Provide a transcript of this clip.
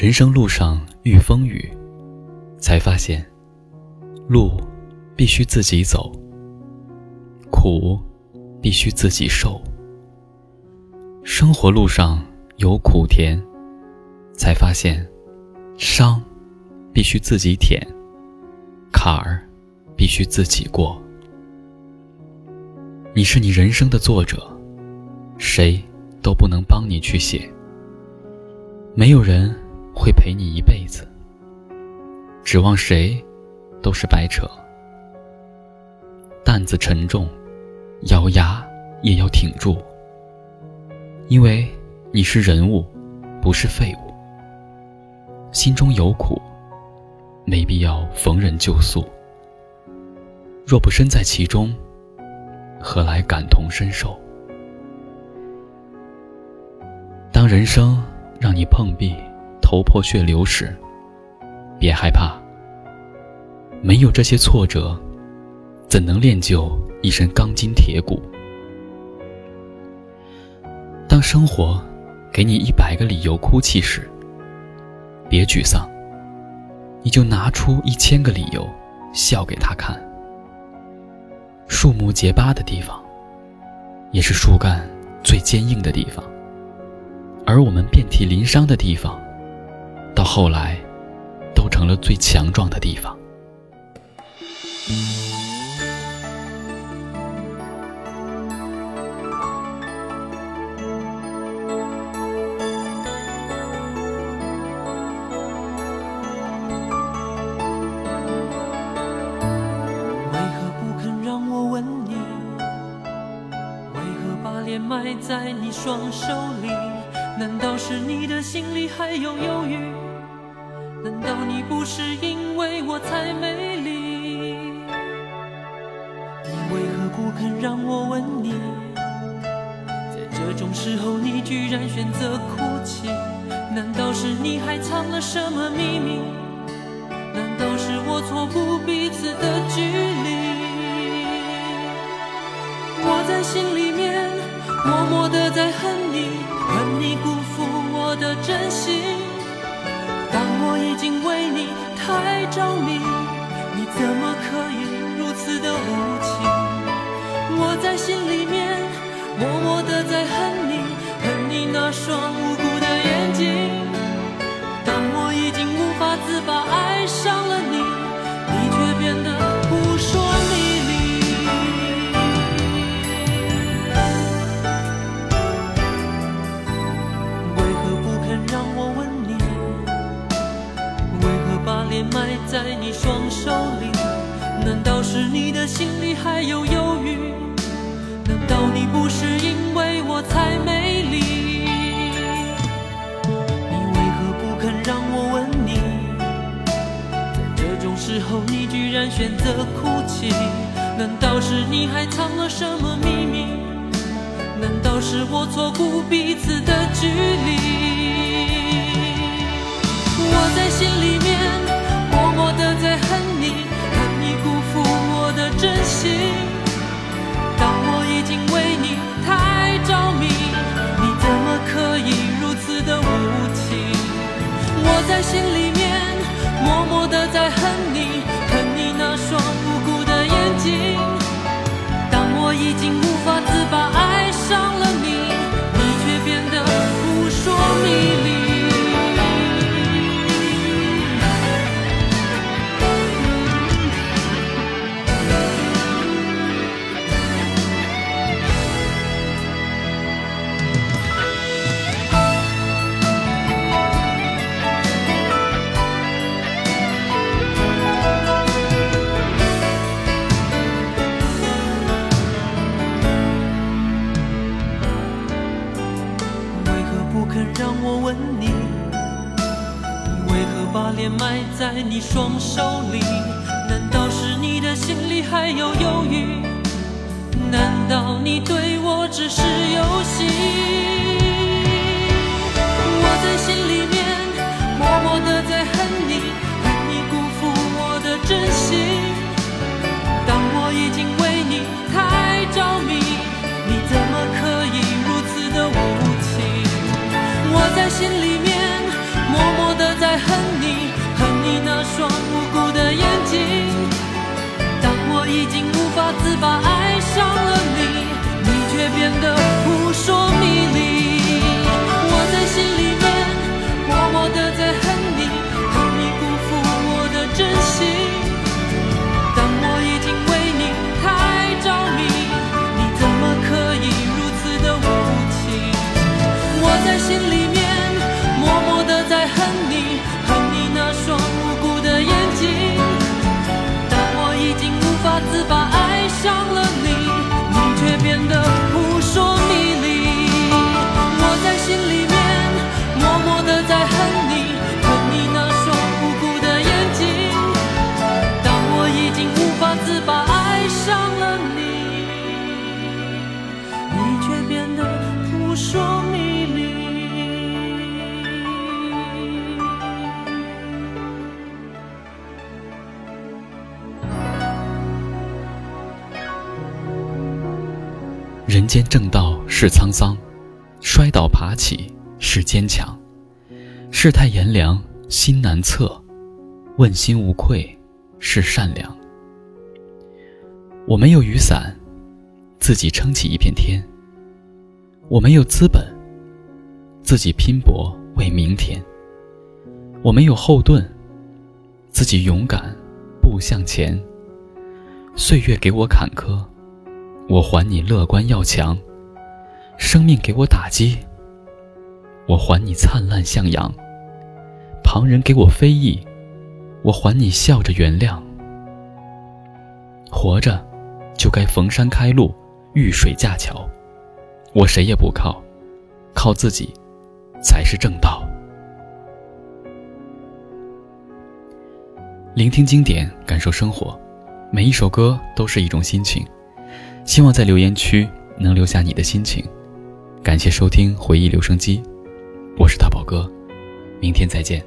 人生路上遇风雨，才发现路必须自己走，苦必须自己受。生活路上有苦甜，才发现伤必须自己舔，坎儿必须自己过。你是你人生的作者，谁都不能帮你去写，没有人。会陪你一辈子，指望谁都是白扯。担子沉重，咬牙也要挺住，因为你是人物，不是废物。心中有苦，没必要逢人就诉。若不身在其中，何来感同身受？当人生让你碰壁。头破血流时，别害怕。没有这些挫折，怎能练就一身钢筋铁骨？当生活给你一百个理由哭泣时，别沮丧，你就拿出一千个理由笑给他看。树木结疤的地方，也是树干最坚硬的地方，而我们遍体鳞伤的地方。到后来，都成了最强壮的地方。为何不肯让我吻你？为何把脸埋在你双手里？难道是你的心里还有犹豫？难道你不是因为我才美丽？你为何不肯让我吻你？在这种时候，你居然选择哭泣。难道是你还藏了什么秘密？难道是我错估彼此的距离？我在心里面默默的在恨你，恨你辜负我的真心。当我已经为你太着迷，你怎么可以如此的无情？我在心里面默默的在恨你，恨你那双无辜心里还有犹豫？难道你不是因为我才美丽？你为何不肯让我吻你？在这种时候，你居然选择哭泣，难道是你还藏了什么秘密？难道是我错估彼此的距离？我在心里珍惜。你双手里，难道是你的心里还有犹豫？难道你对我只是游戏？我在人间正道是沧桑，摔倒爬起是坚强。世态炎凉心难测，问心无愧是善良。我没有雨伞，自己撑起一片天。我没有资本，自己拼搏为明天。我没有后盾，自己勇敢步向前。岁月给我坎坷。我还你乐观要强，生命给我打击，我还你灿烂向阳；旁人给我非议，我还你笑着原谅。活着，就该逢山开路，遇水架桥。我谁也不靠，靠自己，才是正道。聆听经典，感受生活，每一首歌都是一种心情。希望在留言区能留下你的心情。感谢收听回忆留声机，我是大宝哥，明天再见。